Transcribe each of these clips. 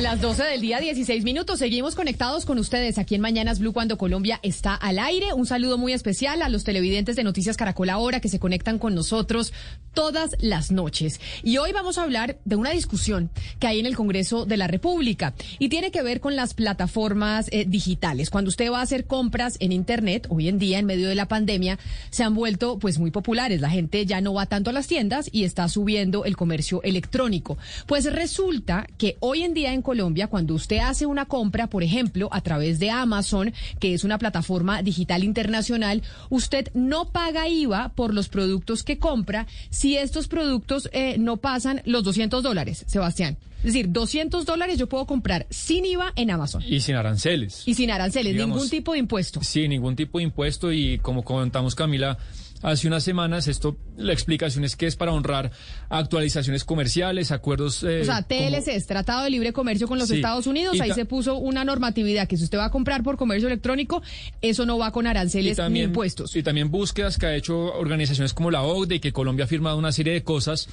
A las 12 del día, 16 minutos, seguimos conectados con ustedes aquí en Mañanas Blue cuando Colombia está al aire. Un saludo muy especial a los televidentes de Noticias Caracol ahora que se conectan con nosotros todas las noches. Y hoy vamos a hablar de una discusión que hay en el Congreso de la República y tiene que ver con las plataformas eh, digitales. Cuando usted va a hacer compras en Internet, hoy en día en medio de la pandemia, se han vuelto pues muy populares. La gente ya no va tanto a las tiendas y está subiendo el comercio electrónico. Pues resulta que hoy en día en Colombia, cuando usted hace una compra, por ejemplo, a través de Amazon, que es una plataforma digital internacional, usted no paga IVA por los productos que compra si estos productos eh, no pasan los 200 dólares, Sebastián. Es decir, 200 dólares yo puedo comprar sin IVA en Amazon. Y sin aranceles. Y sin aranceles, ningún tipo de impuesto. Sí, ningún tipo de impuesto y como comentamos Camila, hace unas semanas. Esto, la explicación es que es para honrar actualizaciones comerciales, acuerdos. Eh, o sea, TLC es Tratado de Libre Comercio con los Estados Unidos. Ahí se puso una normatividad que si usted va a comprar por comercio electrónico, eso no va con aranceles ni impuestos. Y también búsquedas que ha hecho organizaciones como la OCDE y que Colombia ha firmado una serie de cosas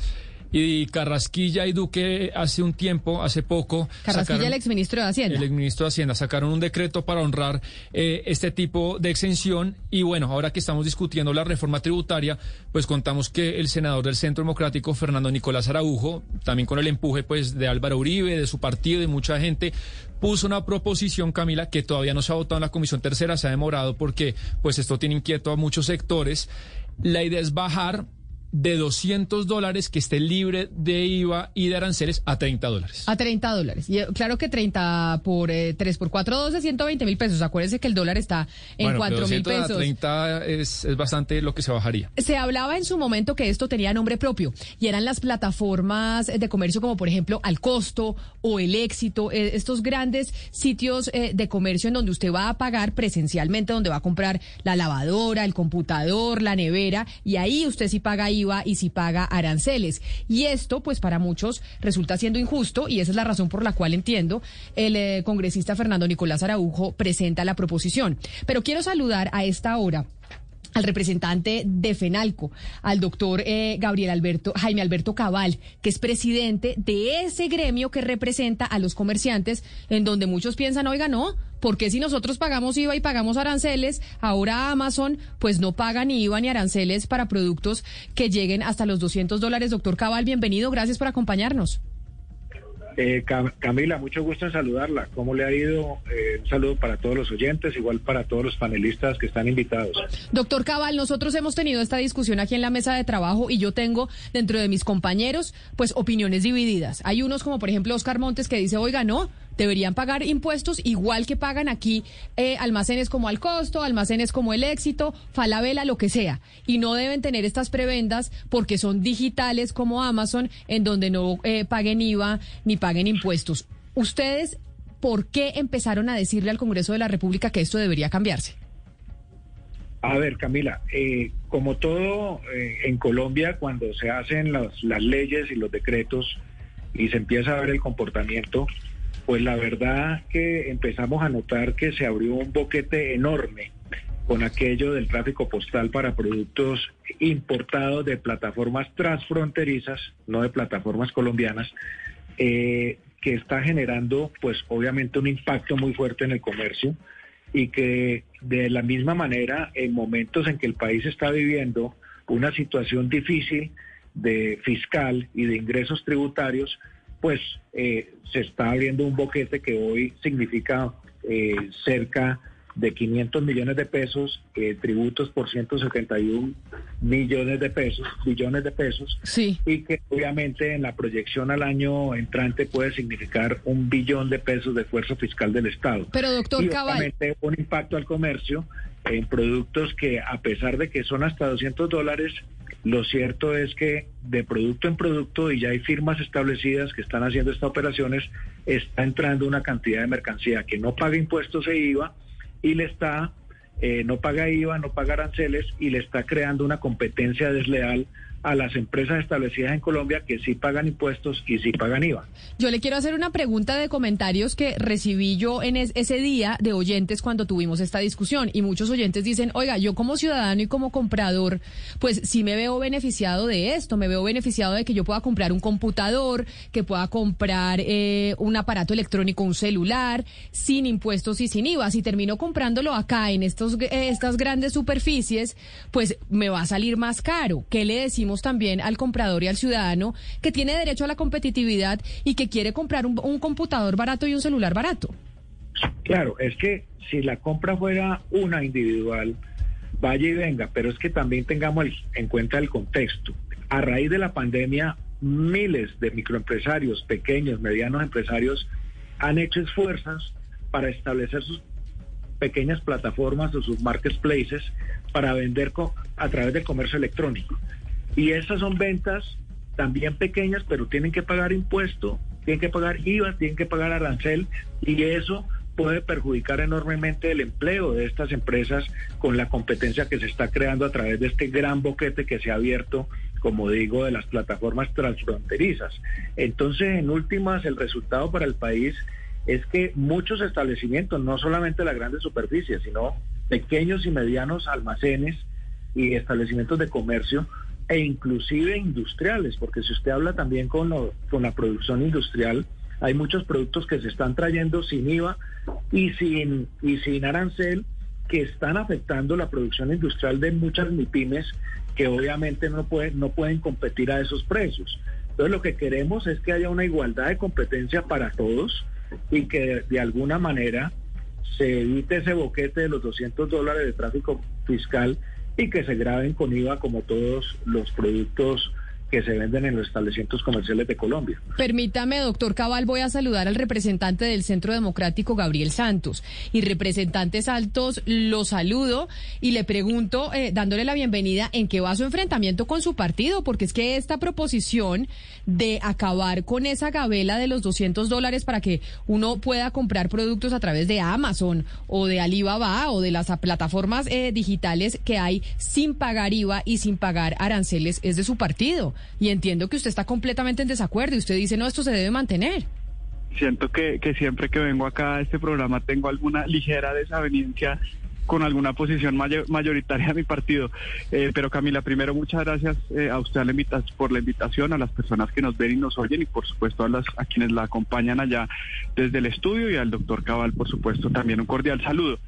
y Carrasquilla y Duque hace un tiempo, hace poco... Carrasquilla, el exministro de Hacienda. El exministro de Hacienda, sacaron un decreto para honrar eh, este tipo de exención y bueno, ahora que estamos discutiendo la reforma tributaria, pues contamos que el senador del Centro Democrático, Fernando Nicolás Araujo, también con el empuje pues de Álvaro Uribe, de su partido, de mucha gente, puso una proposición, Camila, que todavía no se ha votado en la Comisión Tercera, se ha demorado porque pues esto tiene inquieto a muchos sectores. La idea es bajar de 200 dólares que esté libre de IVA y de aranceles a 30 dólares. A 30 dólares. Y eh, claro que 30 por 3 eh, por 4, 12, 120 mil pesos. Acuérdense que el dólar está en 4 mil pesos. A 30 es, es bastante lo que se bajaría. Se hablaba en su momento que esto tenía nombre propio y eran las plataformas de comercio como por ejemplo Al Costo o El Éxito, eh, estos grandes sitios de comercio en donde usted va a pagar presencialmente, donde va a comprar la lavadora, el computador, la nevera y ahí usted sí paga IVA y si paga aranceles. Y esto, pues para muchos resulta siendo injusto y esa es la razón por la cual entiendo el eh, congresista Fernando Nicolás Araujo presenta la proposición. Pero quiero saludar a esta hora al representante de FENALCO, al doctor eh, Gabriel Alberto, Jaime Alberto Cabal, que es presidente de ese gremio que representa a los comerciantes, en donde muchos piensan, oiga, no, porque si nosotros pagamos IVA y pagamos aranceles, ahora Amazon pues no paga ni IVA ni aranceles para productos que lleguen hasta los 200 dólares? Doctor Cabal, bienvenido, gracias por acompañarnos. Eh, Camila, mucho gusto en saludarla. ¿Cómo le ha ido? Eh, un saludo para todos los oyentes, igual para todos los panelistas que están invitados. Doctor Cabal, nosotros hemos tenido esta discusión aquí en la mesa de trabajo y yo tengo dentro de mis compañeros pues opiniones divididas. Hay unos como por ejemplo Oscar Montes que dice, oiga, no, deberían pagar impuestos igual que pagan aquí eh, almacenes como Al Costo, almacenes como El Éxito, Falabella, lo que sea. Y no deben tener estas prebendas porque son digitales como Amazon, en donde no eh, paguen IVA ni paguen impuestos. ¿Ustedes por qué empezaron a decirle al Congreso de la República que esto debería cambiarse? A ver, Camila, eh, como todo en Colombia, cuando se hacen las leyes y los decretos y se empieza a ver el comportamiento, pues la verdad que empezamos a notar que se abrió un boquete enorme con aquello del tráfico postal para productos importados de plataformas transfronterizas, no de plataformas colombianas, eh, que está generando pues obviamente un impacto muy fuerte en el comercio y que de la misma manera en momentos en que el país está viviendo una situación difícil de fiscal y de ingresos tributarios, pues eh, se está abriendo un boquete que hoy significa eh, cerca de 500 millones de pesos, eh, tributos por 171 millones de pesos, billones de pesos, sí. y que obviamente en la proyección al año entrante puede significar un billón de pesos de esfuerzo fiscal del Estado. Pero doctor y obviamente un impacto al comercio en productos que a pesar de que son hasta 200 dólares, lo cierto es que de producto en producto, y ya hay firmas establecidas que están haciendo estas operaciones, está entrando una cantidad de mercancía que no paga impuestos e IVA y le está, eh, no paga IVA, no paga aranceles y le está creando una competencia desleal a las empresas establecidas en Colombia que sí pagan impuestos y sí pagan IVA. Yo le quiero hacer una pregunta de comentarios que recibí yo en ese día de oyentes cuando tuvimos esta discusión y muchos oyentes dicen, oiga, yo como ciudadano y como comprador, pues sí me veo beneficiado de esto, me veo beneficiado de que yo pueda comprar un computador, que pueda comprar eh, un aparato electrónico, un celular, sin impuestos y sin IVA. Si termino comprándolo acá en estos, eh, estas grandes superficies, pues me va a salir más caro. ¿Qué le decimos? También al comprador y al ciudadano que tiene derecho a la competitividad y que quiere comprar un, computador barato y un celular barato. Claro, es que si la compra fuera una individual, vaya y venga, pero es que también tengamos en cuenta el contexto. A raíz de la pandemia, miles de microempresarios, pequeños, medianos empresarios, han hecho esfuerzos para establecer sus pequeñas plataformas o sus marketplaces para vender a través del comercio electrónico. Y esas son ventas también pequeñas, pero tienen que pagar impuesto, tienen que pagar IVA, tienen que pagar arancel y eso puede perjudicar enormemente el empleo de estas empresas con la competencia que se está creando a través de este gran boquete que se ha abierto, como digo, de las plataformas transfronterizas. Entonces, en últimas, el resultado para el país es que muchos establecimientos, no solamente las grandes superficies, sino pequeños y medianos almacenes y establecimientos de comercio, e inclusive industriales, porque si usted habla también con, con la producción industrial, hay muchos productos que se están trayendo sin IVA y sin, y sin arancel que están afectando la producción industrial de muchas MIPIMES que obviamente no pueden, no pueden competir a esos precios. Entonces lo que queremos es que haya una igualdad de competencia para todos y que de alguna manera se evite ese boquete de los 200 dólares de tráfico fiscal y que se graben con IVA como todos los productos que se venden en los establecimientos comerciales de Colombia. Permítame, doctor Cabal, voy a saludar al representante del Centro Democrático, Gabriel Santos. Y representantes altos, lo saludo y le pregunto, eh, dándole la bienvenida, ¿en qué va su enfrentamiento con su partido? Porque es que esta proposición de acabar con esa gabela de los 200 dólares para que uno pueda comprar productos a través de Amazon o de Alibaba o de las plataformas eh, digitales que hay sin pagar IVA y sin pagar aranceles es de su partido y entiendo que usted está completamente en desacuerdo y usted dice, no, esto se debe mantener. Siento que, siempre que vengo acá a este programa tengo alguna ligera desaveniencia con alguna posición mayoritaria de mi partido. Eh, pero Camila, primero muchas gracias eh, a usted por la invitación, a las personas que nos ven y nos oyen y por supuesto a, las, a quienes la acompañan allá desde el estudio y al doctor Cabal, por supuesto, también un cordial saludo.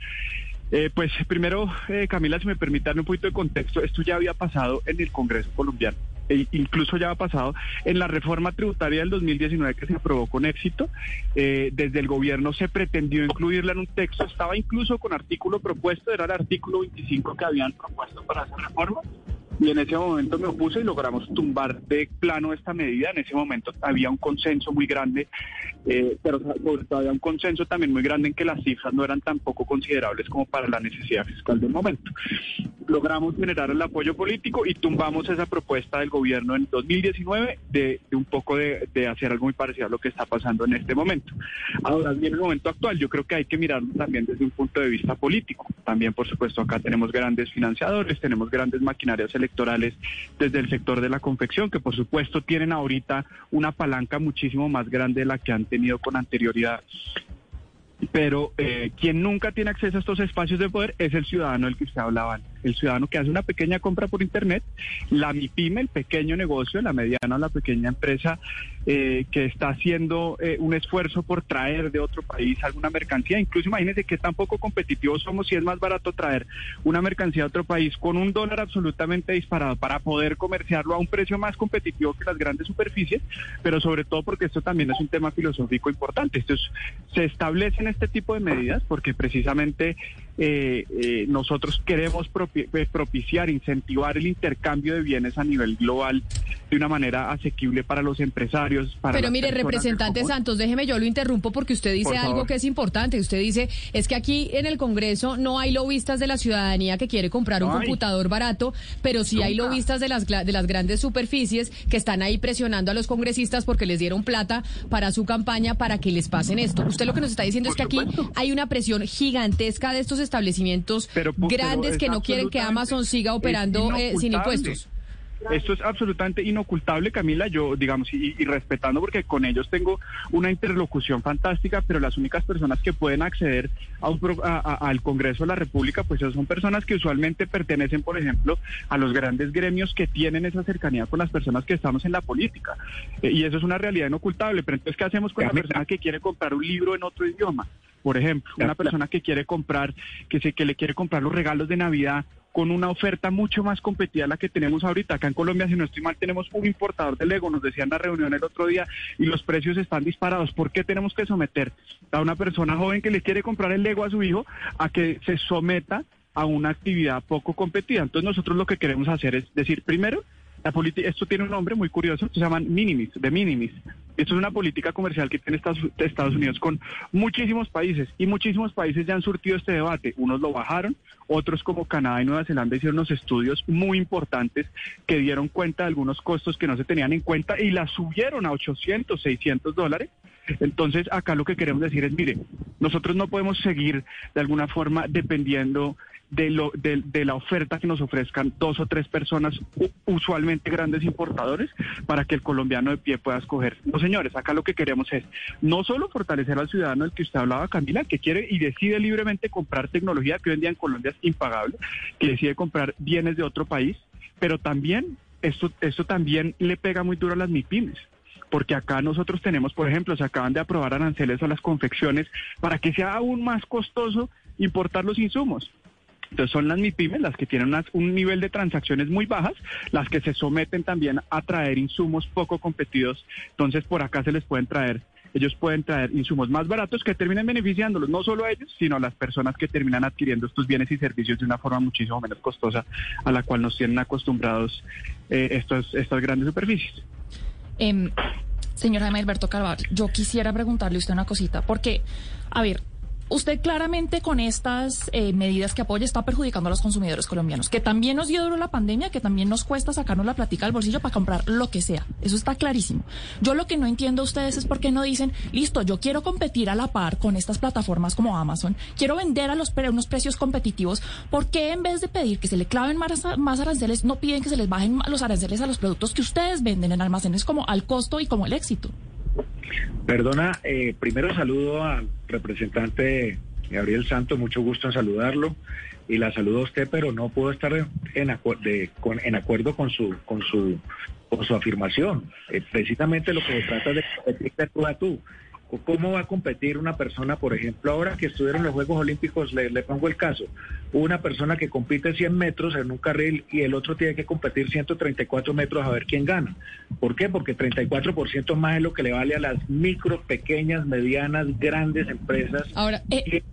Eh, pues primero, Camila, si me permite un poquito de contexto, esto ya había pasado en el Congreso colombiano. E incluso ya ha pasado en la reforma tributaria del 2019 que se aprobó con éxito. Eh, desde el gobierno se pretendió incluirla en un texto, estaba incluso con artículo propuesto, era el artículo 25 que habían propuesto para esa reforma y en ese momento me opuse y logramos tumbar de plano esta medida. En ese momento había un consenso muy grande, eh, pero había un consenso también muy grande en que las cifras no eran tan poco considerables como para la necesidad fiscal del momento. Logramos generar el apoyo político y tumbamos esa propuesta del gobierno en 2019 de, un poco de, hacer algo muy parecido a lo que está pasando en este momento. Ahora viene el momento actual. Yo creo que hay que mirarlo también desde un punto de vista político. También, por supuesto, acá tenemos grandes financiadores, tenemos grandes maquinarias electorales electorales desde el sector de la confección, que por supuesto tienen ahorita una palanca muchísimo más grande de la que han tenido con anterioridad. Pero eh, quien nunca tiene acceso a estos espacios de poder es el ciudadano del que usted hablaba el ciudadano que hace una pequeña compra por Internet, la MIPYME, el pequeño negocio, la mediana o la pequeña empresa eh, que está haciendo eh, un esfuerzo por traer de otro país alguna mercancía. Incluso imagínense que tan poco competitivos somos si es más barato traer una mercancía a otro país con un dólar absolutamente disparado para poder comerciarlo a un precio más competitivo que las grandes superficies, pero sobre todo porque esto también es un tema filosófico importante. Esto se establecen este tipo de medidas porque precisamente eh, eh, nosotros queremos eh, propiciar, incentivar el intercambio de bienes a nivel global de una manera asequible para los empresarios. Para Pero mire, representante Santos, déjeme yo lo interrumpo porque usted dice algo que es importante. Usted dice, es que aquí en el Congreso no hay lobistas de la ciudadanía que quiere comprar un computador barato, pero sí hay lobistas de las, de las grandes superficies que están ahí presionando a los congresistas porque les dieron plata para su campaña para que les pasen esto. Usted lo que nos está diciendo es que aquí hay una presión gigantesca de estos establecimientos grandes que no quieren que Amazon siga operando eh, sin impuestos. Esto es absolutamente inocultable, Camila, yo, digamos, y, respetando porque con ellos tengo una interlocución fantástica, pero las únicas personas que pueden acceder a un al Congreso de la República, pues son personas que usualmente pertenecen, por ejemplo, a los grandes gremios que tienen esa cercanía con las personas que estamos en la política. Eh, y eso es una realidad inocultable. Pero entonces, ¿qué hacemos con la persona que quiere comprar un libro en otro idioma? Por ejemplo, una persona que quiere comprar, que, se, que le quiere comprar los regalos de Navidad con una oferta mucho más competida a la que tenemos ahorita. Acá en Colombia, si no estoy mal, tenemos un importador de Lego, nos decían en la reunión el otro día, y los precios están disparados. ¿Por qué tenemos que someter a una persona joven que le quiere comprar el Lego a su hijo a que se someta a una actividad poco competida? Entonces nosotros lo que queremos hacer es decir, primero, la esto tiene un nombre muy curioso, se llaman minimis, de minimis. Esto es una política comercial que tiene Estados, Unidos con muchísimos países y muchísimos países ya han surtido este debate. Unos lo bajaron, otros como Canadá y Nueva Zelanda hicieron unos estudios muy importantes que dieron cuenta de algunos costos que no se tenían en cuenta y la subieron a 800, 600 dólares. Entonces, acá lo que queremos decir es, mire, nosotros no podemos seguir de alguna forma dependiendo de, lo, de, la oferta que nos ofrezcan dos o tres personas, usualmente grandes importadores, para que el colombiano de pie pueda escoger. No, señores, acá lo que queremos es no solo fortalecer al ciudadano del que usted hablaba, Camila, que quiere y decide libremente comprar tecnología que hoy en día en Colombia es impagable, que decide comprar bienes de otro país, pero también esto, esto también le pega muy duro a las MIPIMES porque acá nosotros tenemos, por ejemplo, se acaban de aprobar aranceles a las confecciones para que sea aún más costoso importar los insumos. Entonces son las MIPIMES las que tienen un nivel de transacciones muy bajas, las que se someten también a traer insumos poco competidos. Entonces por acá se les pueden traer, ellos pueden traer insumos más baratos que terminen beneficiándolos, no solo a ellos, sino a las personas que terminan adquiriendo estos bienes y servicios de una forma muchísimo menos costosa a la cual nos tienen acostumbrados eh, estos, estas grandes superficies. Eh, señor Jaime Alberto yo quisiera preguntarle usted una cosita, porque, a ver, Usted claramente con estas eh, medidas que apoya está perjudicando a los consumidores colombianos, que también nos dio duro la pandemia, que también nos cuesta sacarnos la platica del bolsillo para comprar lo que sea. Eso está clarísimo. Yo lo que no entiendo a ustedes es por qué no dicen, listo, yo quiero competir a la par con estas plataformas como Amazon, quiero vender a los unos precios competitivos, ¿por qué en vez de pedir que se le claven más aranceles, no piden que se les bajen los aranceles a los productos que ustedes venden en almacenes como al costo y como el éxito? Perdona, eh, primero saludo al representante Gabriel Santos, mucho gusto en saludarlo y la saludo a usted, pero no puedo estar en, en acuerdo con su con su con su afirmación. Eh, precisamente lo que se trata de competir de tú a tú. ¿Cómo va a competir una persona, por ejemplo, ahora que estuvieron los Juegos Olímpicos, le, pongo el caso, una persona que compite 100 metros en un carril y el otro tiene que competir 134 metros a ver quién gana? ¿Por qué? Porque 34% más es lo que le vale a las micro, pequeñas, medianas, grandes empresas. Ahora, eh,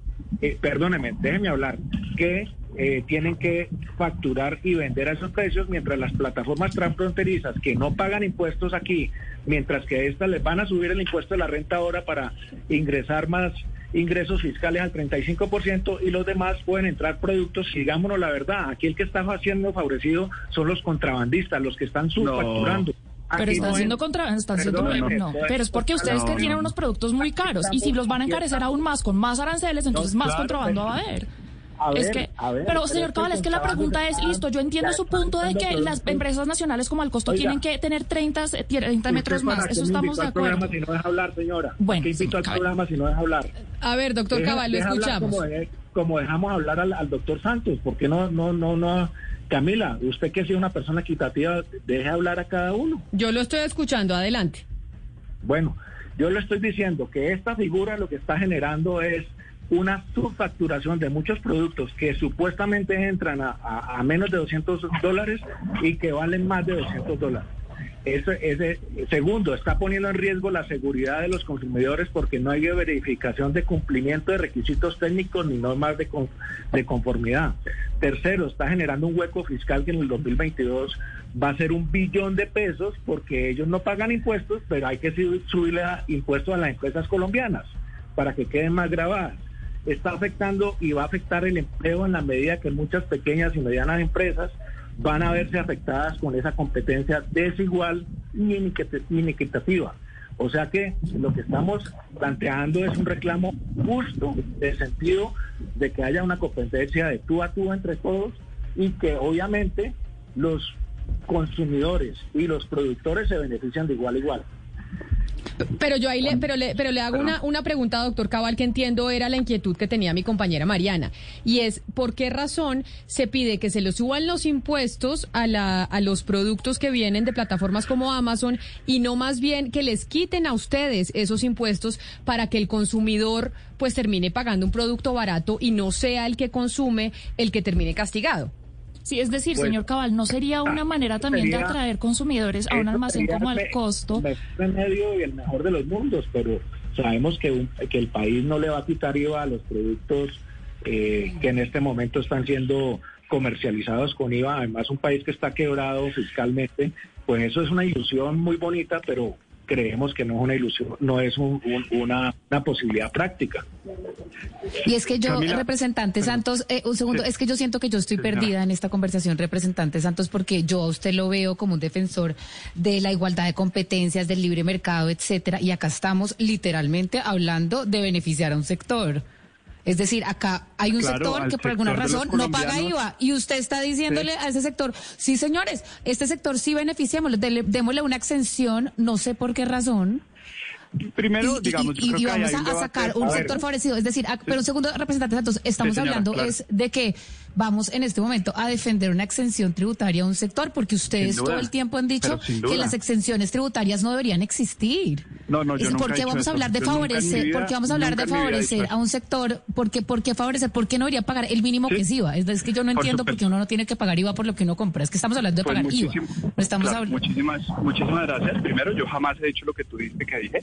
eh, perdóneme, déjeme hablar, que eh, tienen que facturar y vender a esos precios, mientras las plataformas transfronterizas que no pagan impuestos aquí, mientras que estas les van a subir el impuesto de la renta ahora para ingresar más ingresos fiscales al 35% y los demás pueden entrar productos, sigámonos la verdad, aquí el que está haciendo favorecido son los contrabandistas, los que están subfacturando. Pero están siendo contra, están siendo no, pero es porque ustedes que tienen unos productos muy caros y si los van a encarecer aún más con más aranceles, entonces más contrabando va a haber es que, pero señor Cabal, es que la pregunta es, listo, yo entiendo su punto de que las empresas nacionales como al costo tienen que tener 30, 30 metros más, eso estamos de acuerdo. Si no deja hablar, señora. Bueno, invito al programa si no deja hablar. A ver, doctor Cabal, lo escuchamos. Como, dejamos hablar al, doctor Santos, ¿por qué no, no, no, no? Camila, usted que es una persona equitativa, deje hablar a cada uno. Yo lo estoy escuchando, adelante. Bueno, yo le estoy diciendo que esta figura lo que está generando es una subfacturación de muchos productos que supuestamente entran a, menos de 200 dólares y que valen más de 200 dólares. Eso, ese, segundo, está poniendo en riesgo la seguridad de los consumidores porque no hay verificación de cumplimiento de requisitos técnicos ni normas de, de conformidad. Tercero, está generando un hueco fiscal que en el 2022 va a ser un billón de pesos porque ellos no pagan impuestos, pero hay que subirle impuestos a las empresas colombianas para que queden más grabadas. Está afectando y va a afectar el empleo en la medida que muchas pequeñas y medianas empresas van a verse afectadas con esa competencia desigual y inequitativa. O sea que lo que estamos planteando es un reclamo justo, de sentido de que haya una competencia de tú a tú entre todos y que obviamente los consumidores y los productores se benefician de igual a igual. Pero yo ahí le, pero le, pero le hago una, una pregunta, doctor Cabal, que entiendo era la inquietud que tenía mi compañera Mariana. Y es, ¿por qué razón se pide que se le suban los impuestos a, la, a los productos que vienen de plataformas como Amazon y no más bien que les quiten a ustedes esos impuestos para que el consumidor pues termine pagando un producto barato y no sea el que consume el que termine castigado? Sí, es decir, señor Cabal, ¿no sería una ah, manera también de atraer consumidores a un almacén como al costo? El medio y el mejor de los mundos, pero sabemos que, que el país no le va a quitar IVA a los productos eh, que en este momento están siendo comercializados con IVA. Además, un país que está quebrado fiscalmente, pues eso es una ilusión muy bonita, pero creemos que no es una ilusión, no es una, posibilidad práctica. Y es que yo, representante Santos, eh, un segundo, es que yo siento que yo estoy perdida en esta conversación, representante Santos, porque yo a usted lo veo como un defensor de la igualdad de competencias, del libre mercado, etcétera, y acá estamos literalmente hablando de beneficiar a un sector. Es decir, acá hay un sector que por alguna razón no paga IVA y usted está diciéndole a ese sector, sí señores, este sector sí beneficiamos, démosle una exención, no sé por qué razón. Primero, digamos, y, vamos a, sacar un sector favorecido. Es decir, pero un segundo, representante Santos, estamos hablando es de que vamos en este momento a defender una exención tributaria a un sector, porque ustedes todo el tiempo han dicho que las exenciones tributarias no deberían existir. No, no, yo ¿Por qué vamos a hablar de favorecer? ¿Por qué vamos a hablar de favorecer a un sector? ¿Por qué, por qué favorecer? ¿Por qué no debería pagar el mínimo que es IVA? Es, que yo no entiendo por qué uno no tiene que pagar IVA por lo que uno compra. Es que estamos hablando de pues pagar IVA. estamos hablando... Muchísimas, muchísimas gracias. Primero, yo jamás he dicho lo que tú dijiste que dije.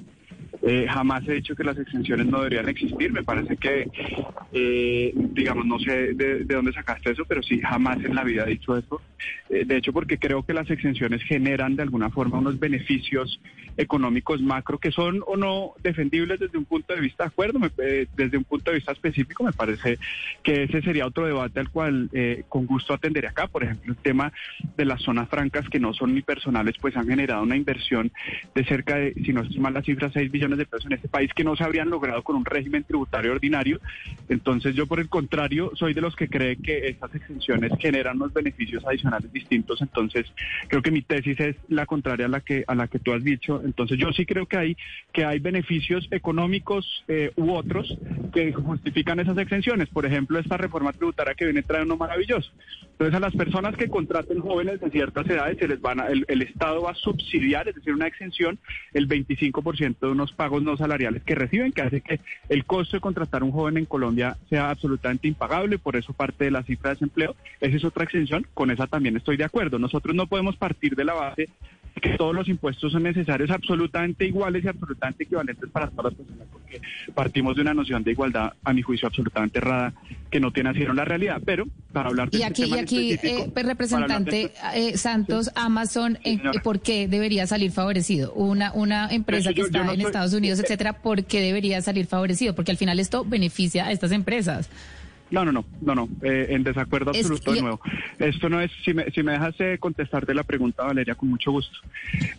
Eh, jamás he dicho que las exenciones no deberían existir. Me parece que, eh, digamos, no sé de, dónde sacaste eso, pero sí, jamás en la vida he dicho eso. Eh, de hecho, porque creo que las exenciones generan de alguna forma unos beneficios económicos macro que son o no defendibles desde un punto de vista de acuerdo, desde un punto de vista específico. Me parece que ese sería otro debate al cual con gusto atenderé acá. Por ejemplo, el tema de las zonas francas que no son ni personales, pues han generado una inversión de cerca de, si no estoy mal la cifra, 6 billones de pesos en este país que no se habrían logrado con un régimen tributario ordinario. Entonces yo por el contrario soy de los que cree que estas exenciones generan unos beneficios adicionales distintos. Entonces creo que mi tesis es la contraria a la que a la que tú has dicho. Entonces yo sí creo que hay que hay beneficios económicos eh, u otros que justifican esas exenciones. Por ejemplo, esta reforma tributaria que viene trae uno maravilloso. Entonces a las personas que contraten jóvenes de ciertas edades se les van el, el Estado va a subsidiar, es decir, una exención, el 25% de unos pagos no salariales que reciben, que hace que el costo de contratar a un joven en Colombia sea absolutamente impagable, por eso parte de la cifra de desempleo. Esa es otra exención, con esa también estoy de acuerdo. Nosotros no podemos partir de la base que todos los impuestos son necesarios, absolutamente iguales y absolutamente equivalentes para todas las personas, porque partimos de una noción de igualdad, a mi juicio, absolutamente errada, que no tiene así la realidad. Pero para hablar de y este aquí, y aquí, eh, pues, representante eh, Santos, Amazon, eh, ¿por qué debería salir favorecido? Una una empresa que está en Estados Unidos, etcétera, ¿por qué debería salir favorecido? Porque al final esto beneficia a estas empresas. No, no, no, no, no, eh, en desacuerdo absoluto de nuevo. Esto no es, si me, si me dejas contestarte la pregunta, Valeria, con mucho gusto.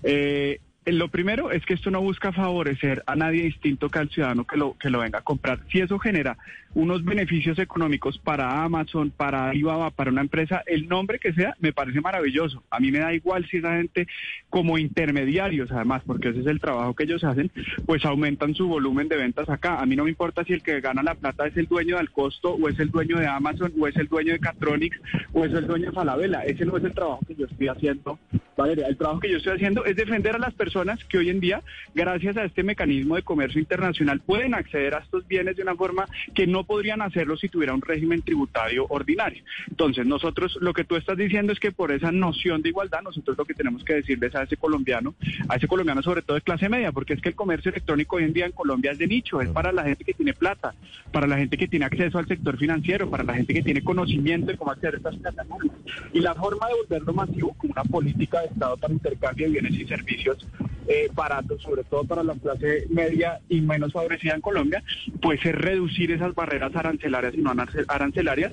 Eh, lo primero es que esto no busca favorecer a nadie distinto que al ciudadano que lo, que lo venga a comprar. Si eso genera unos beneficios económicos para Amazon, para Alibaba, para una empresa, el nombre que sea, me parece maravilloso. A mí me da igual si esa gente como intermediarios, además, porque ese es el trabajo que ellos hacen, pues aumentan su volumen de ventas acá. A mí no me importa si el que gana la plata es el dueño del costo, o es el dueño de Amazon, o es el dueño de Catronics, o es el dueño de Falabella. Ese no es el trabajo que yo estoy haciendo Valeria, el trabajo que yo estoy haciendo es defender a las personas que hoy en día, gracias a este mecanismo de comercio internacional, pueden acceder a estos bienes de una forma que no podrían hacerlo si tuviera un régimen tributario ordinario. Entonces, nosotros lo que tú estás diciendo es que por esa noción de igualdad, nosotros lo que tenemos que decirles a ese colombiano, a ese colombiano sobre todo de clase media, porque es que el comercio electrónico hoy en día en Colombia es de nicho, es para la gente que tiene plata, para la gente que tiene acceso al sector financiero, para la gente que tiene conocimiento de cómo a estas plataformas. Y la forma de volverlo masivo como una política Estado para intercambio de bienes y servicios eh, baratos, sobre todo para la clase media y menos favorecida en Colombia, pues es reducir esas barreras arancelarias y no arancelarias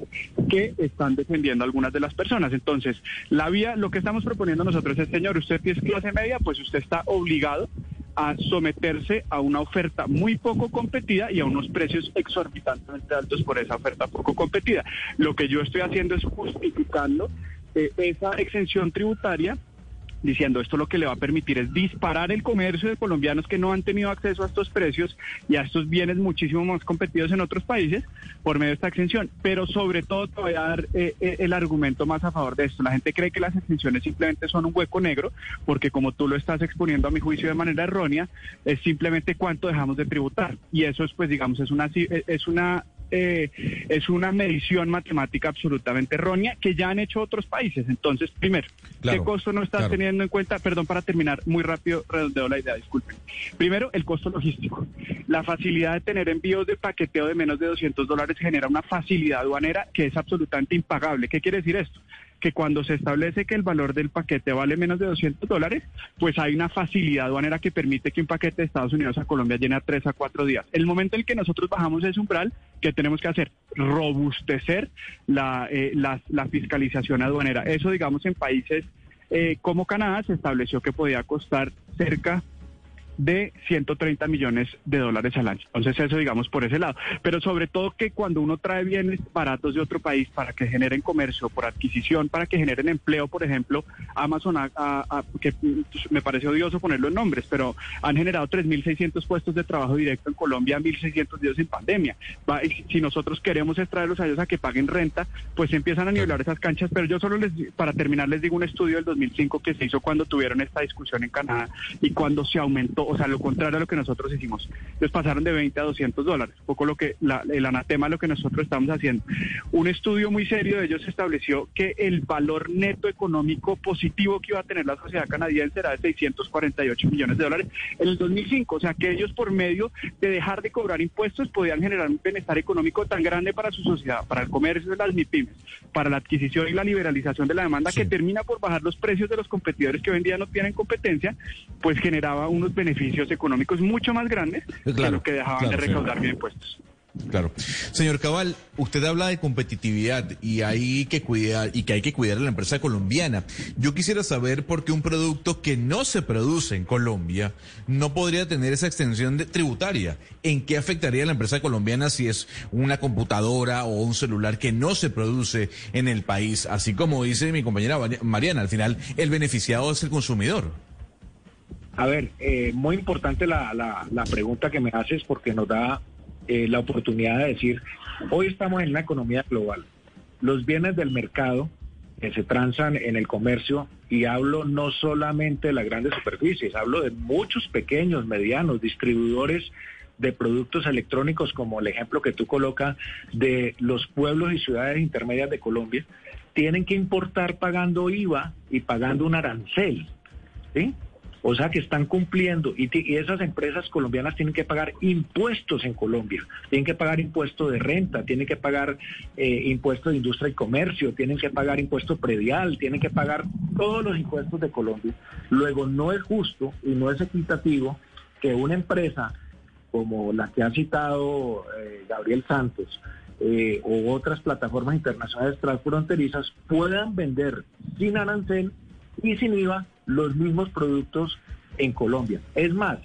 que están defendiendo algunas de las personas. Entonces, la vía, lo que estamos proponiendo nosotros es, señor, usted es clase media, pues usted está obligado a someterse a una oferta muy poco competida y a unos precios exorbitantemente altos por esa oferta poco competida. Lo que yo estoy haciendo es justificando eh, esa exención tributaria diciendo esto lo que le va a permitir es disparar el comercio de colombianos que no han tenido acceso a estos precios y a estos bienes muchísimo más competidos en otros países por medio de esta exención. Pero sobre todo te voy a dar eh, eh, el argumento más a favor de esto. La gente cree que las exenciones simplemente son un hueco negro porque como tú lo estás exponiendo a mi juicio de manera errónea, es simplemente cuánto dejamos de tributar. Y eso es pues digamos es una, es una eh, es una medición matemática absolutamente errónea que ya han hecho otros países. Entonces, primero, ¿qué costo no estás teniendo en cuenta? Perdón, para terminar, muy rápido, redondeo la idea, disculpen. Primero, el costo logístico. La facilidad de tener envíos de paqueteo de menos de 200 dólares genera una facilidad aduanera que es absolutamente impagable. ¿Qué quiere decir esto? Que cuando se establece que el valor del paquete vale menos de 200 dólares, pues hay una facilidad aduanera que permite que un paquete de Estados Unidos a Colombia llene a tres a cuatro días. El momento en el que nosotros bajamos ese umbral, ¿qué tenemos que hacer? Robustecer la, eh, la, fiscalización aduanera. Eso, digamos, en países eh, como Canadá se estableció que podía costar cerca de 130 millones de dólares al año. Entonces eso digamos por ese lado. Pero sobre todo que cuando uno trae bienes baratos de otro país para que generen comercio, por adquisición, para que generen empleo, por ejemplo, Amazon, que me parece odioso ponerlo en nombres, pero han generado 3.600 puestos de trabajo directo en Colombia, 1.600 días sin pandemia. si nosotros queremos extraerlos a ellos a que paguen renta, pues empiezan a nivelar esas canchas. Pero yo solo les, para terminar, les digo un estudio del 2005 que se hizo cuando tuvieron esta discusión en Canadá y cuando se aumentó o sea, lo contrario a lo que nosotros hicimos. Entonces pasaron de 20 a 200 dólares, un poco lo que el anatema lo que nosotros estamos haciendo. Un estudio muy serio de ellos estableció que el valor neto económico positivo que iba a tener la sociedad canadiense era de 648 millones de dólares en el 2005, o sea que ellos por medio de dejar de cobrar impuestos podían generar un bienestar económico tan grande para su sociedad, para el comercio de las MIPIMES, para la adquisición y la liberalización de la demanda que termina por bajar los precios de los competidores que hoy en día no tienen competencia, pues generaba unos beneficios beneficios económicos mucho más grandes que lo que dejaban de recaudar impuestos. Claro. Señor Cabal, usted habla de competitividad y hay que cuidar y que hay que cuidar a la empresa colombiana. Yo quisiera saber por qué un producto que no se produce en Colombia no podría tener esa extensión de, tributaria. ¿En qué afectaría a la empresa colombiana si es una computadora o un celular que no se produce en el país? Así como dice mi compañera Mariana, al final el beneficiado es el consumidor. A ver, eh, muy importante la, la, pregunta que me haces porque nos da eh, la oportunidad de decir, hoy estamos en una economía global. Los bienes del mercado que se transan en el comercio, y hablo no solamente de las grandes superficies, hablo de muchos pequeños, medianos, distribuidores de productos electrónicos, como el ejemplo que tú colocas de los pueblos y ciudades intermedias de Colombia, tienen que importar pagando IVA y pagando un arancel. ¿sí? O sea que están cumpliendo y, esas empresas colombianas tienen que pagar impuestos en Colombia, tienen que pagar impuesto de renta, tienen que pagar eh, impuestos de industria y comercio, tienen que pagar impuesto predial, tienen que pagar todos los impuestos de Colombia. Luego no es justo y no es equitativo que una empresa como la que ha citado eh, Gabriel Santos, eh, o otras plataformas internacionales transfronterizas puedan vender sin arancel y sin IVA los mismos productos en Colombia. Es más,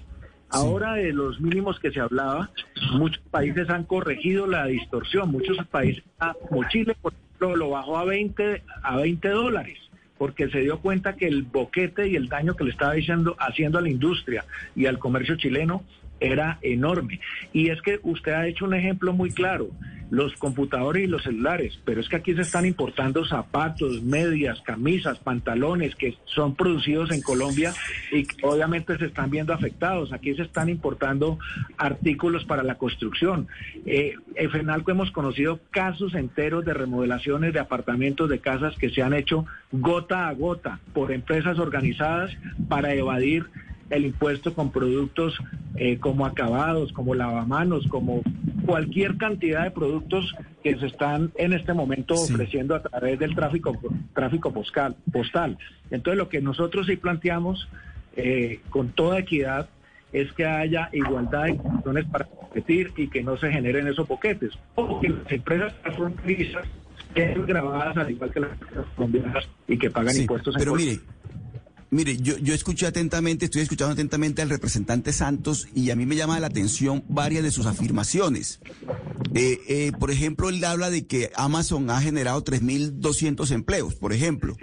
ahora de los mínimos que se hablaba, muchos países han corregido la distorsión. Muchos países, ah, como Chile, por ejemplo, lo bajó a 20, a 20 dólares porque se dio cuenta que el boquete y el daño que le estaba diciendo, haciendo a la industria y al comercio chileno era enorme. Y es que usted ha hecho un ejemplo muy claro. Los computadores y los celulares, pero es que aquí se están importando zapatos, medias, camisas, pantalones que son producidos en Colombia y obviamente se están viendo afectados. Aquí se están importando artículos para la construcción. Eh, en FENALCO hemos conocido casos enteros de remodelaciones de apartamentos, de casas que se han hecho gota a gota por empresas organizadas para evadir el impuesto con productos eh, como acabados, como lavamanos, como cualquier cantidad de productos que se están en este momento ofreciendo a través del tráfico, tráfico postal, postal. Entonces lo que nosotros sí planteamos eh, con toda equidad es que haya igualdad de condiciones para competir y que no se generen esos boquetes. O que las empresas fronterizas estén grabadas al igual que las colombianas y que pagan impuestos en Pero mire, Mire, yo, yo escuché atentamente, estoy escuchando atentamente al representante Santos y a mí me llama la atención varias de sus afirmaciones. Eh, eh, por ejemplo, él habla de que Amazon ha generado 3.200 empleos, por ejemplo.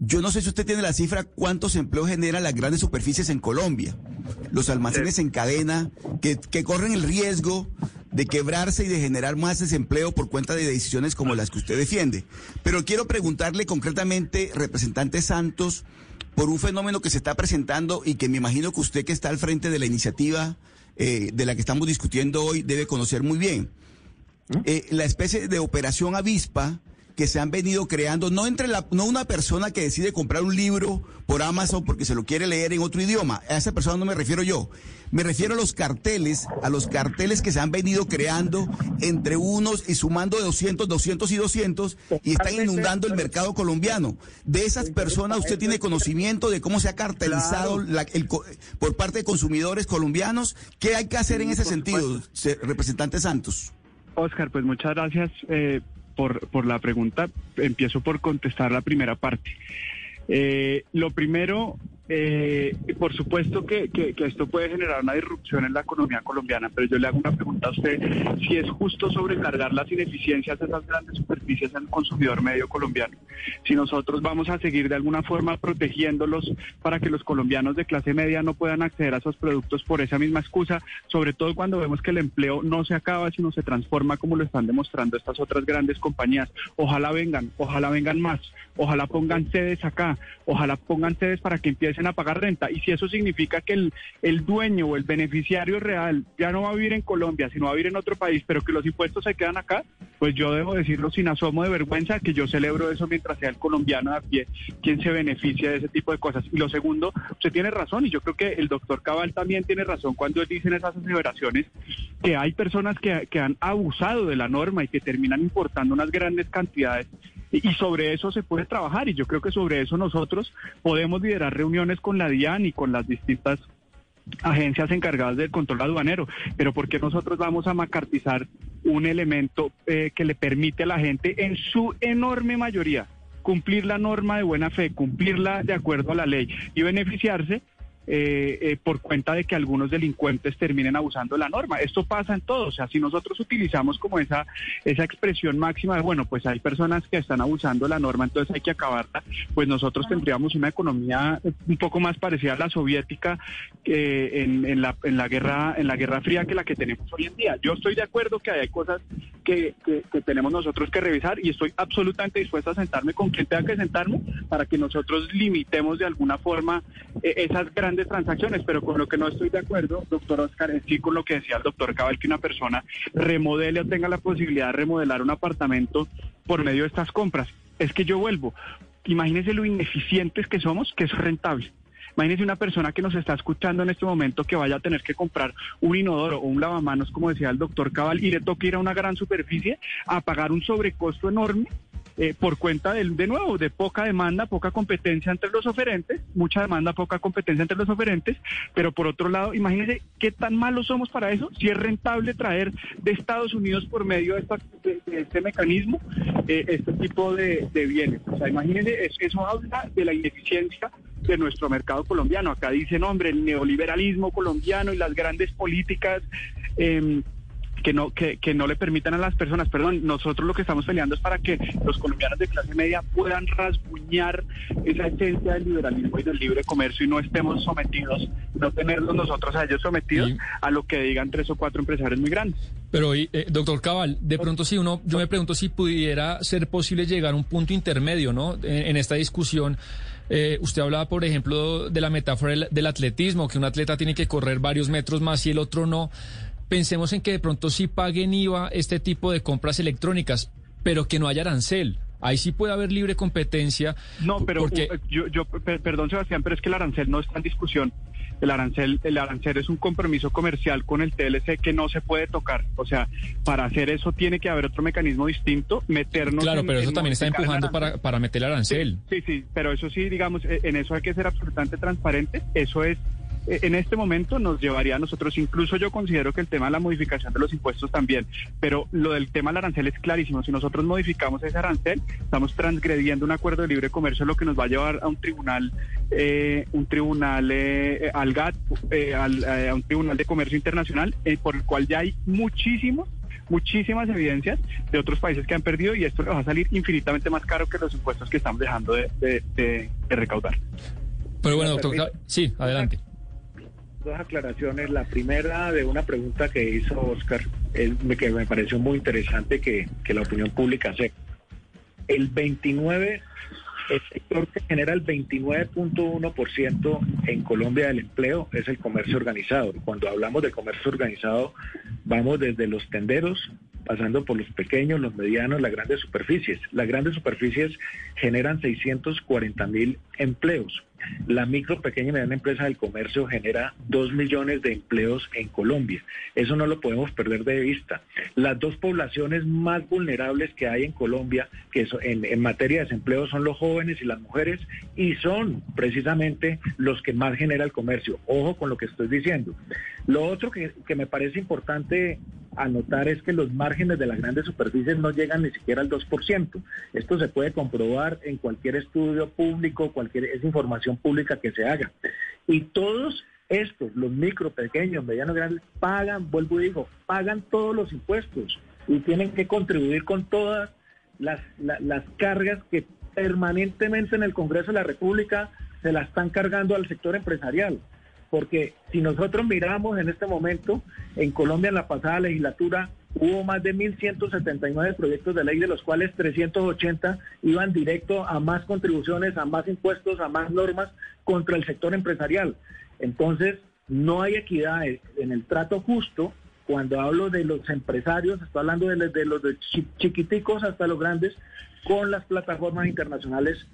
Yo no sé si usted tiene la cifra cuántos empleos generan las grandes superficies en Colombia, los almacenes en cadena, que, que corren el riesgo de quebrarse y de generar más desempleo por cuenta de decisiones como las que usted defiende. Pero quiero preguntarle concretamente, representante Santos, por un fenómeno que se está presentando y que me imagino que usted que está al frente de la iniciativa eh, de la que estamos discutiendo hoy debe conocer muy bien. ¿Mm? Eh, la especie de operación avispa que se han venido creando, no entre la, no una persona que decide comprar un libro por Amazon porque se lo quiere leer en otro idioma. A esa persona no me refiero yo. Me refiero a los carteles, a los carteles que se han venido creando entre unos y sumando de 200, 200 y 200 y están inundando el mercado colombiano. De esas personas usted tiene conocimiento de cómo se ha cartelizado por parte de consumidores colombianos. ¿Qué hay que hacer en ese sentido, representante Santos? Oscar, pues muchas gracias. Eh, por, por la pregunta. Empiezo por contestar la primera parte. Eh, lo primero, eh, por supuesto que, esto puede generar una disrupción en la economía colombiana, pero yo le hago una pregunta a usted, si es justo sobrecargar las ineficiencias de esas grandes superficies al consumidor medio colombiano. Si nosotros vamos a seguir de alguna forma protegiéndolos para que los colombianos de clase media no puedan acceder a esos productos por esa misma excusa, sobre todo cuando vemos que el empleo no se acaba, sino se transforma como lo están demostrando estas otras grandes compañías. Ojalá vengan, ojalá vengan más, ojalá pongan sedes acá, ojalá pongan sedes para que a pagar renta. Y si eso significa que el, el dueño o el beneficiario real ya no va a vivir en Colombia, sino va a vivir en otro país, pero que los impuestos se quedan acá, pues yo debo decirlo sin asomo de vergüenza que yo celebro eso mientras sea el colombiano de a pie quien se beneficia de ese tipo de cosas. Y lo segundo, usted tiene razón y yo creo que el doctor Cabal también tiene razón cuando él dice en esas aseveraciones que hay personas que, que han abusado de la norma y que terminan importando unas grandes cantidades y sobre eso se puede trabajar y yo creo que sobre eso nosotros podemos liderar reuniones con la DIAN y con las distintas agencias encargadas del control aduanero, pero ¿por qué nosotros vamos a macartizar un elemento eh, que le permite a la gente en su enorme mayoría cumplir la norma de buena fe, cumplirla de acuerdo a la ley y beneficiarse eh, eh, por cuenta de que algunos delincuentes terminen abusando de la norma. Esto pasa en todo. O sea, si nosotros utilizamos como esa, esa expresión máxima de, bueno, pues hay personas que están abusando de la norma, entonces hay que acabarla, pues nosotros tendríamos una economía un poco más parecida a la soviética que en, en, la, en, la guerra, en la Guerra Fría que la que tenemos hoy en día. Yo estoy de acuerdo que hay cosas que, que, tenemos nosotros que revisar y estoy absolutamente dispuesto a sentarme con quien tenga que sentarme para que nosotros limitemos de alguna forma eh, esas grandes transacciones, pero con lo que no estoy de acuerdo, doctor Oscar, es sí con lo que decía el doctor Cabal, que una persona remodele o tenga la posibilidad de remodelar un apartamento por medio de estas compras. Es que yo vuelvo, imagínese lo ineficientes que somos, que es rentable. Imagínese una persona que nos está escuchando en este momento que vaya a tener que comprar un inodoro o un lavamanos, como decía el doctor Cabal, y le toque ir a una gran superficie a pagar un sobrecosto enorme eh, por cuenta de, de nuevo, de poca demanda, poca competencia entre los oferentes, mucha demanda, poca competencia entre los oferentes, pero por otro lado, imagínense qué tan malos somos para eso, si es rentable traer de Estados Unidos por medio de, este mecanismo eh, este tipo de, bienes. O sea, imagínense, eso habla de la ineficiencia de nuestro mercado colombiano. Acá dicen, hombre, el neoliberalismo colombiano y las grandes políticas. Eh, que no que, que no le permitan a las personas, perdón, nosotros lo que estamos peleando es para que los colombianos de clase media puedan rasguñar esa esencia del liberalismo y del libre comercio y no estemos sometidos, no tenerlos nosotros a ellos sometidos a lo que digan tres o cuatro empresarios muy grandes. Pero, eh, doctor Cabal, de pronto si uno, yo me pregunto si pudiera ser posible llegar a un punto intermedio, ¿no? En, esta discusión. Eh, usted hablaba, por ejemplo, de la metáfora del, del, atletismo, que un atleta tiene que correr varios metros más y el otro no. Pensemos en que de pronto sí paguen IVA este tipo de compras electrónicas, pero que no haya arancel. Ahí sí puede haber libre competencia. No, pero porque... Uh, yo, yo, perdón Sebastián, pero es que el arancel no está en discusión. El arancel, el arancel es un compromiso comercial con el TLC que no se puede tocar. O sea, para hacer eso tiene que haber otro mecanismo distinto, meternos. Claro, pero eso también está empujando para, para meter el arancel. Sí, sí, pero eso sí, digamos, e, en eso hay que ser absolutamente transparente. Eso es eh, en este momento nos llevaría a nosotros, incluso yo considero que el tema de la modificación de los impuestos también, pero lo del tema del arancel es clarísimo. Si nosotros modificamos ese arancel, estamos transgrediendo un acuerdo de libre comercio, lo que nos va a llevar a un tribunal, eh, un tribunal eh, al GATT, a un tribunal de comercio internacional, por el cual ya hay muchísimos muchísimas evidencias de otros países que han perdido y esto le va a salir infinitamente más caro que los impuestos que estamos dejando de, recaudar. Pero bueno, doctor, sí, adelante dos aclaraciones. La primera de una pregunta que hizo Oscar, que me pareció muy interesante que, que la opinión pública sepa. El 29, el sector que genera el 29.1% en Colombia del empleo es el comercio organizado. Cuando hablamos de comercio organizado, vamos desde los tenderos pasando por los pequeños, los medianos, las grandes superficies. Las grandes superficies generan 640 mil empleos. La micro, pequeña y mediana empresa del comercio genera dos millones de empleos en Colombia. Eso no lo podemos perder de vista. Las dos poblaciones más vulnerables que hay en Colombia, que en, en materia de desempleo, son los jóvenes y las mujeres, y son precisamente los que más genera el comercio. Ojo con lo que estoy diciendo. Lo otro que, que me parece importante anotar es que los márgenes de las grandes superficies no llegan ni siquiera al 2%. Esto se puede comprobar en cualquier estudio público, cualquier es información pública que se haga. Y todos estos, los micro, pequeños, medianos, grandes, pagan, vuelvo y digo, pagan todos los impuestos y tienen que contribuir con todas las, las cargas que permanentemente en el Congreso de la República se la están cargando al sector empresarial porque si nosotros miramos en este momento, en Colombia en la pasada legislatura hubo más de 1.179 proyectos de ley, de los cuales 380 iban directo a más contribuciones, a más impuestos, a más normas contra el sector empresarial. Entonces, no hay equidad en el trato justo. Cuando hablo de los empresarios, estoy hablando de, los de chiquiticos hasta los grandes, con las plataformas internacionales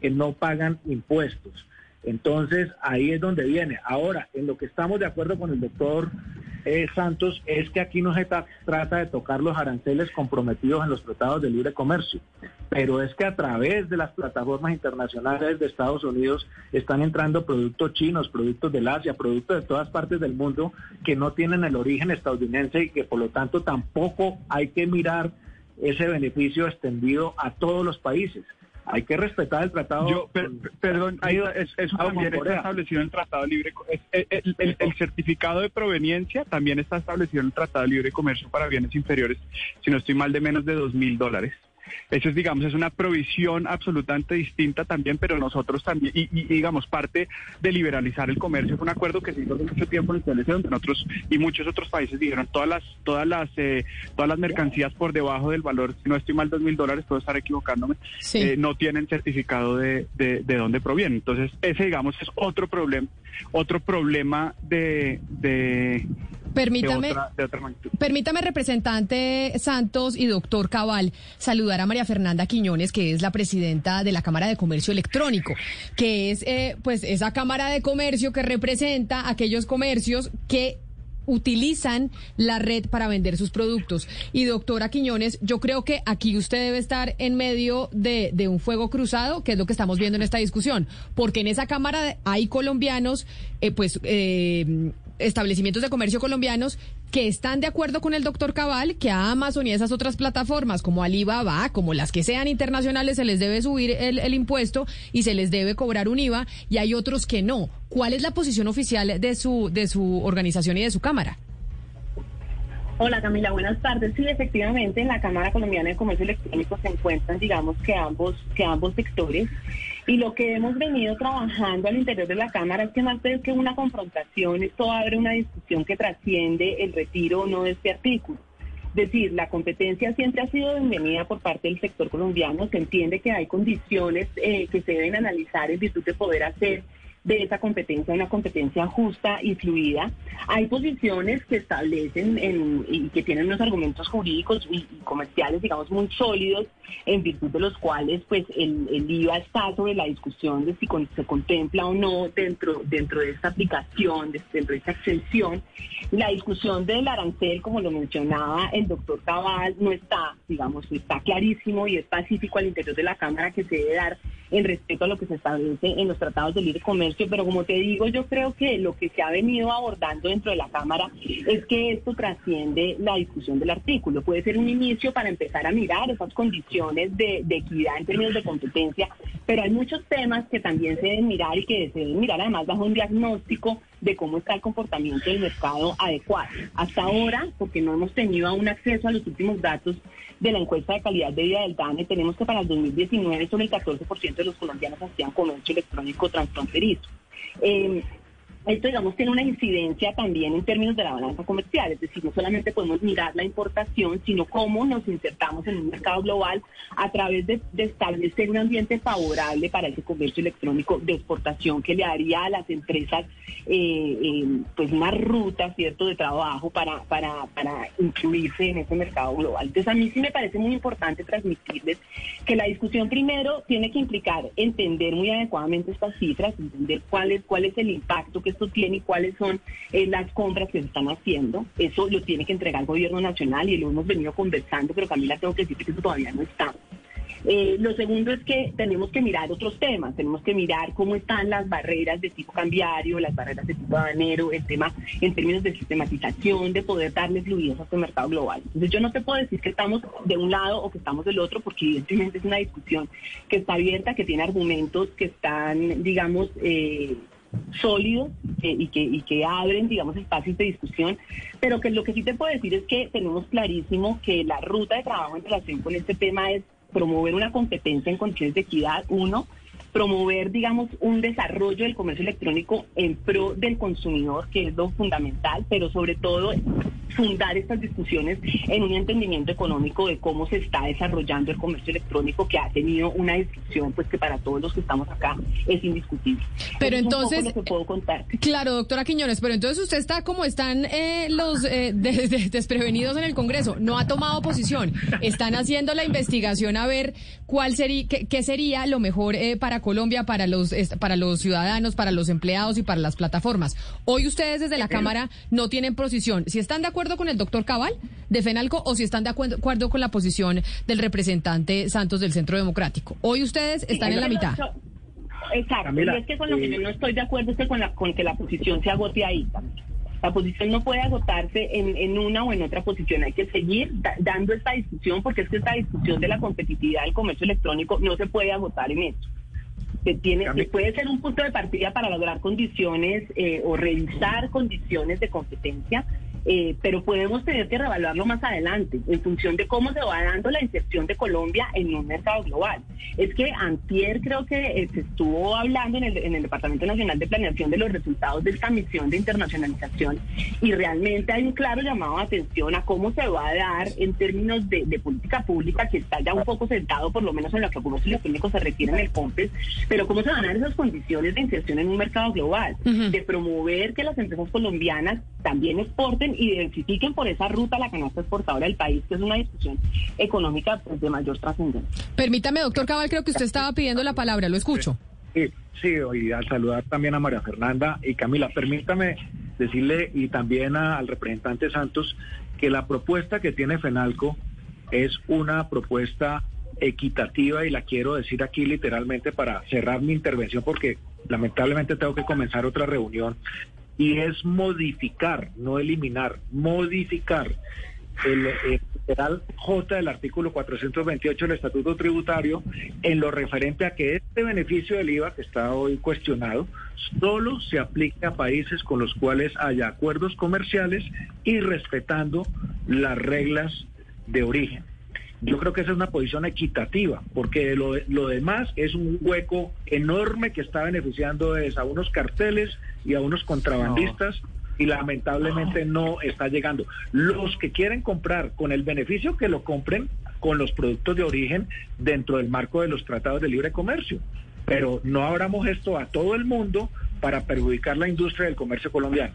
que no pagan impuestos. Entonces, ahí es donde viene. Ahora, en lo que estamos de acuerdo con el doctor eh, Santos es que aquí no se trata de tocar los aranceles comprometidos en los tratados de libre comercio, pero es que a través de las plataformas internacionales de Estados Unidos están entrando productos chinos, productos del Asia, productos de todas partes del mundo que no tienen el origen estadounidense y que por lo tanto tampoco hay que mirar ese beneficio extendido a todos los países hay que respetar el tratado. perdón, eso también está establecido en el Tratado Libre. El, el, certificado de proveniencia también está establecido en el Tratado Libre Comercio para bienes inferiores, si no estoy mal, de menos de dos mil dólares. Eso es, digamos, es una provisión absolutamente distinta también, pero nosotros también, y, digamos, parte de liberalizar el comercio fue un acuerdo que se hizo hace mucho tiempo en el TLC, donde nosotros y muchos otros países dijeron todas las, todas las, eh, todas las mercancías por debajo del valor, si no estoy mal, dos mil dólares, puedo estar equivocándome, eh, no tienen certificado de, de, de dónde provienen. Entonces, ese, digamos, es otro problema, otro problema de, de Permítame, permítame, representante Santos y doctor Cabal, saludar a María Fernanda Quiñones, que es la presidenta de la Cámara de Comercio Electrónico, que es eh, pues esa Cámara de Comercio que representa aquellos comercios que utilizan la red para vender sus productos. Y doctora Quiñones, yo creo que aquí usted debe estar en medio de, de, un fuego cruzado, que es lo que estamos viendo en esta discusión, porque en esa Cámara hay colombianos, eh, pues eh, establecimientos de comercio colombianos que están de acuerdo con el doctor Cabal que a Amazon y esas otras plataformas como Alibaba, como las que sean internacionales, se les debe subir el, el, impuesto y se les debe cobrar un IVA y hay otros que no. ¿Cuál es la posición oficial de su, de su organización y de su Cámara? Hola Camila, buenas tardes. Sí, efectivamente, en la Cámara Colombiana de Comercio Electrónico se encuentran, digamos, que ambos, que ambos sectores. Y lo que hemos venido trabajando al interior de la Cámara es que más que una confrontación, esto abre una discusión que trasciende el retiro o no de este artículo. Es decir, la competencia siempre ha sido bienvenida por parte del sector colombiano. Se entiende que hay condiciones eh, que se deben analizar en virtud de poder hacer de esa competencia, una competencia justa y fluida. Hay posiciones que establecen y que tienen unos argumentos jurídicos y, comerciales, digamos, muy sólidos, en virtud de los cuales pues el, IVA está sobre la discusión de si se contempla o no dentro, dentro de esta aplicación, dentro de esta extensión. La discusión del arancel, como lo mencionaba el doctor Cabal, no está, digamos, está clarísimo y es pacífico al interior de la Cámara que se debe dar en respeto a lo que se establece en los tratados de libre comercio, pero como te digo, yo creo que lo que se ha venido abordando dentro de la Cámara es que esto trasciende la discusión del artículo. Puede ser un inicio para empezar a mirar esas condiciones de, equidad en términos de competencia, pero hay muchos temas que también se deben mirar y que se deben mirar además bajo un diagnóstico de cómo está el comportamiento del mercado adecuado. Hasta ahora, porque no hemos tenido aún acceso a los últimos datos de la encuesta de calidad de vida del DANE, tenemos que para el 2019 solo el 14% de los colombianos hacían comercio electrónico transfronterizo. Eh, esto, digamos, tiene una incidencia también en términos de la balanza comercial, es decir, no solamente podemos mirar la importación, sino cómo nos insertamos en un mercado global a través de, establecer un ambiente favorable para ese comercio electrónico de exportación que le daría a las empresas eh, eh, pues una ruta, ¿cierto?, de trabajo para, para, para incluirse en ese mercado global. Entonces, a mí sí me parece muy importante transmitirles que la discusión primero tiene que implicar entender muy adecuadamente estas cifras, entender cuál es, cuál es el impacto que esto tiene y cuáles son eh, las compras que se están haciendo. Eso lo tiene que entregar el gobierno nacional y lo hemos venido conversando, pero Camila tengo que decir que eso todavía no está. Eh, lo segundo es que tenemos que mirar otros temas, tenemos que mirar cómo están las barreras de tipo cambiario, las barreras de tipo aduanero, el tema en términos de sistematización, de poder darle fluidez a este mercado global. Entonces yo no te puedo decir que estamos de un lado o que estamos del otro, porque evidentemente es una discusión que está abierta, que tiene argumentos que están, digamos, eh, sólidos y, que, y que abren, digamos, espacios de discusión, pero que lo que sí te puedo decir es que tenemos clarísimo que la ruta de trabajo en relación con este tema es promover una competencia en condiciones de equidad, uno, promover, digamos, un desarrollo del comercio electrónico en pro del consumidor, que es lo fundamental, pero sobre todo fundar estas discusiones en un entendimiento económico de cómo se está desarrollando el comercio electrónico que ha tenido una discusión pues que para todos los que estamos acá es indiscutible. Pero entonces puedo contar. Claro, doctora Quiñones, pero entonces usted está como están eh, los eh, desprevenidos en el Congreso, no ha tomado posición, están haciendo la investigación a ver cuál sería qué, sería lo mejor eh, para Colombia, para los, para los ciudadanos, para los empleados y para las plataformas. Hoy ustedes desde la Cámara no tienen posición. Si están de acuerdo con el doctor Cabal de FENALCO o si están de acuerdo con la posición del representante Santos del Centro Democrático. Hoy ustedes están en la mitad. Exacto. y es que con lo que yo no estoy de acuerdo es que con, la, con que la posición se agote ahí La posición no puede agotarse en, en, una o en otra posición. Hay que seguir dando esta discusión porque es que esta discusión de la competitividad del comercio electrónico no se puede agotar en esto que tiene, puede ser un punto de partida para lograr condiciones eh, o revisar condiciones de competencia eh, pero podemos tener que revaluarlo más adelante en función de cómo se va dando la inserción de Colombia en un mercado global. Es que antier creo que eh, se estuvo hablando en el, en el Departamento Nacional de Planeación de los resultados de esta misión de internacionalización y realmente hay un claro llamado de atención a cómo se va a dar en términos de, política pública que está ya un poco sentado, por lo menos en lo que algunos técnicos se refieren el COMPES, pero cómo se van a dar esas condiciones de inserción en un mercado global, de promover que las empresas colombianas también exporten y identifiquen por esa ruta la canasta exportadora del país, que es una discusión económica pues, de mayor trascendencia. Permítame, doctor Cabal, creo que usted estaba pidiendo la palabra, lo escucho. Sí, sí, y al saludar también a María Fernanda y Camila, permítame decirle y también al representante Santos que la propuesta que tiene FENALCO es una propuesta equitativa y la quiero decir aquí literalmente para cerrar mi intervención porque lamentablemente tengo que comenzar otra reunión y es modificar, no eliminar, modificar el, J del artículo 428 del Estatuto Tributario en lo referente a que este beneficio del IVA que está hoy cuestionado solo se aplique a países con los cuales haya acuerdos comerciales y respetando las reglas de origen. Yo creo que esa es una posición equitativa, porque lo, lo demás es un hueco enorme que está beneficiando es a unos carteles y a unos contrabandistas y lamentablemente no está llegando. Los que quieren comprar con el beneficio que lo compren con los productos de origen dentro del marco de los tratados de libre comercio. Pero no abramos esto a todo el mundo para perjudicar la industria del comercio colombiano.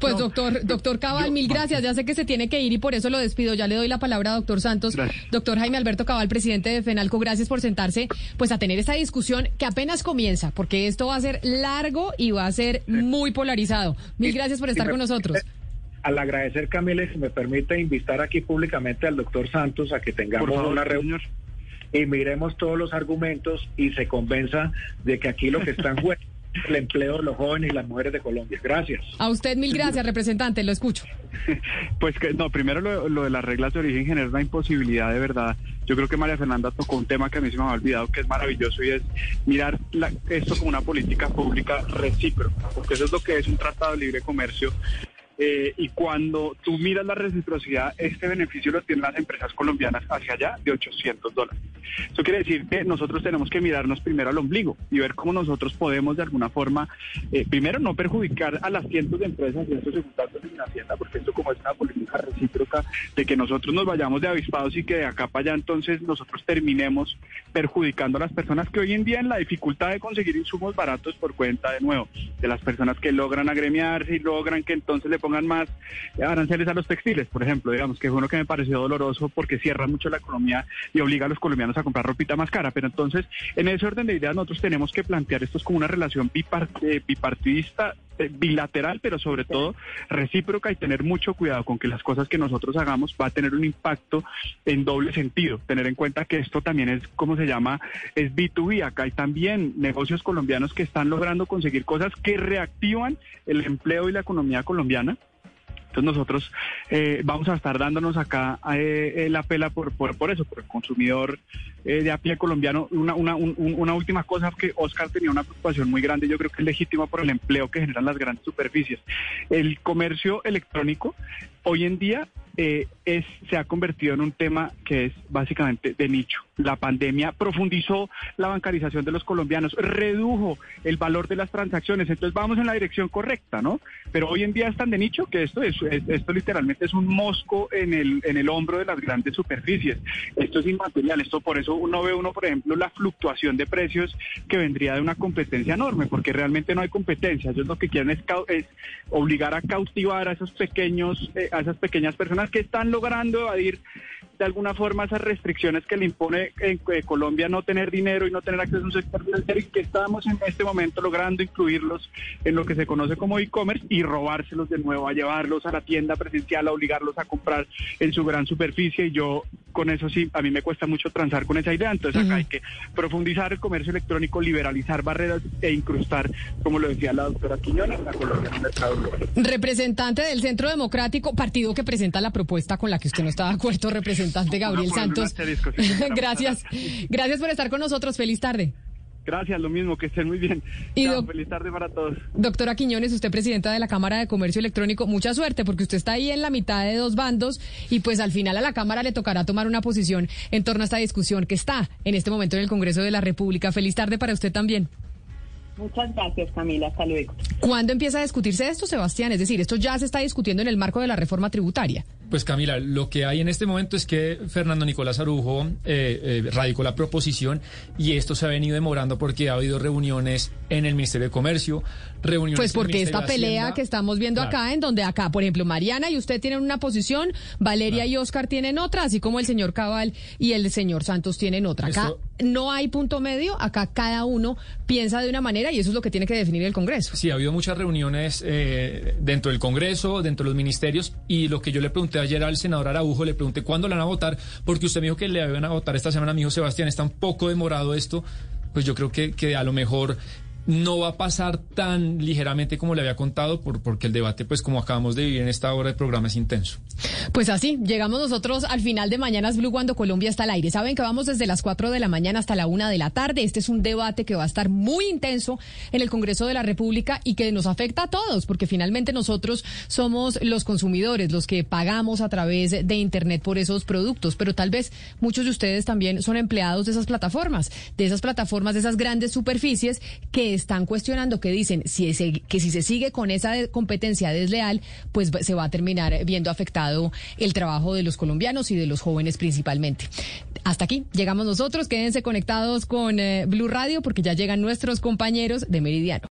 Pues doctor, doctor Cabal, mil gracias. Ya sé que se tiene que ir y por eso lo despido. Ya le doy la palabra a doctor Santos. Doctor Jaime Alberto Cabal, presidente de FENALCO, gracias por sentarse, pues a tener esta discusión que apenas comienza, porque esto va a ser largo y va a ser muy polarizado. Mil gracias por estar con nosotros. Al agradecer, Camila, si me permite invitar aquí públicamente al doctor Santos a que tengamos una reunión y miremos todos los argumentos y se convenza de que aquí lo que está en juego el empleo de los jóvenes y las mujeres de Colombia. Gracias. A usted mil gracias, representante, lo escucho. Pues que no, primero lo, de las reglas de origen genera una imposibilidad de verdad. Yo creo que María Fernanda tocó un tema que a mí se me ha olvidado que es maravilloso y es mirar esto como una política pública recíproca, porque eso es lo que es un tratado de libre comercio eh, y cuando tú miras la reciprocidad, este beneficio lo tienen las empresas colombianas hacia allá de 800 dólares. Eso quiere decir que nosotros tenemos que mirarnos primero al ombligo y ver cómo nosotros podemos de alguna forma, eh, primero no perjudicar a las cientos de empresas y estos ejecutados en Hacienda, porque esto como es una política recíproca de que nosotros nos vayamos de avispados y que de acá para allá entonces nosotros terminemos perjudicando a las personas que hoy en día en la dificultad de conseguir insumos baratos por cuenta de nuevo de las personas que logran agremiarse y logran que entonces le pongan más aranceles a los textiles, por ejemplo, digamos que es uno que me pareció doloroso porque cierra mucho la economía y obliga a los colombianos a comprar ropita más cara. Pero entonces, en ese orden de ideas, nosotros tenemos que plantear esto como una relación eh, bipartidista bilateral, pero sobre todo recíproca y tener mucho cuidado con que las cosas que nosotros hagamos va a tener un impacto en doble sentido. Tener en cuenta que esto también es, como se llama, es B2B. Acá hay también negocios colombianos que están logrando conseguir cosas que reactivan el empleo y la economía colombiana entonces nosotros eh, vamos a estar dándonos acá eh, eh, la pela por, por, eso, por el consumidor de a pie colombiano. Una, una, una última cosa que Oscar tenía una preocupación muy grande, yo creo que es legítima por el empleo que generan las grandes superficies. El comercio electrónico hoy en día eh, es, se ha convertido en un tema que es básicamente de nicho. La pandemia profundizó la bancarización de los colombianos, redujo el valor de las transacciones, entonces vamos en la dirección correcta, ¿no? Pero hoy en día es tan de nicho que esto es, esto literalmente es un mosco en el, en el hombro de las grandes superficies. Esto es inmaterial, esto por eso uno ve uno, por ejemplo, la fluctuación de precios que vendría de una competencia enorme, porque realmente no hay competencia. Ellos lo que quieren es, es obligar a cautivar a esos pequeños, eh, a esas pequeñas personas que están logrando evadir de alguna forma esas restricciones que le impone en, eh, Colombia no tener dinero y no tener acceso a un sector financiero y que estamos en este momento logrando incluirlos en lo que se conoce como e-commerce y robárselos de nuevo, a llevarlos a la tienda presencial, a obligarlos a comprar en su gran superficie. Y yo con eso sí, a mí me cuesta mucho transar con esa idea, entonces acá hay que profundizar el comercio electrónico, liberalizar barreras e incrustar, como lo decía la doctora Quiñones, la Colombia en el mercado Representante del Centro Democrático, partido que presenta la propuesta con la que usted no está de acuerdo, representante representante Gabriel Santos. gracias, gracias por estar con nosotros. Feliz tarde. Gracias, lo mismo, que estén muy bien. Y feliz tarde para todos. Doctora Quiñones, usted presidenta de la Cámara de Comercio Electrónico, mucha suerte porque usted está ahí en la mitad de dos bandos y pues al final a la Cámara le tocará tomar una posición en torno a esta discusión que está en este momento en el Congreso de la República. Feliz tarde para usted también. Muchas gracias, Camila. Hasta luego. ¿Cuándo empieza a discutirse esto, Sebastián? Es decir, esto ya se está discutiendo en el marco de la reforma tributaria. Pues Camila, lo que hay en este momento es que Fernando Nicolás Arujo eh, eh, radicó la proposición y esto se ha venido demorando porque ha habido reuniones en el Ministerio de Comercio, reuniones. Pues porque esta pelea que estamos viendo acá, en donde acá, por ejemplo, Mariana y usted tienen una posición, Valeria y Oscar tienen otra, así como el señor Cabal y el señor Santos tienen otra. Acá no hay punto medio, acá cada uno piensa de una manera y eso es lo que tiene que definir el Congreso. Sí, ha habido muchas reuniones eh, dentro del Congreso, dentro de los ministerios y lo que yo le pregunté ayer al senador Araujo, le pregunté cuándo la van a votar, porque usted me dijo que le iban a votar esta semana, mi hijo Sebastián, está un poco demorado esto, pues yo creo que, que a lo mejor no va a pasar tan ligeramente como le había contado, por, porque el debate, pues como acabamos de vivir en esta hora de programa, es intenso. Pues así, llegamos nosotros al final de Mañanas Blue cuando Colombia está al aire. Saben que vamos desde las 4 de la mañana hasta la 1 de la tarde. Este es un debate que va a estar muy intenso en el Congreso de la República y que nos afecta a todos, porque finalmente nosotros somos los consumidores, los que pagamos a través de Internet por esos productos, pero tal vez muchos de ustedes también son empleados de esas plataformas, de esas plataformas, de esas grandes superficies que están cuestionando, que dicen si que si se sigue con esa competencia desleal, pues se va a terminar viendo afectado el trabajo de los colombianos y de los jóvenes principalmente. Hasta aquí llegamos nosotros. Quédense conectados con eh, Blue Radio porque ya llegan nuestros compañeros de Meridiano.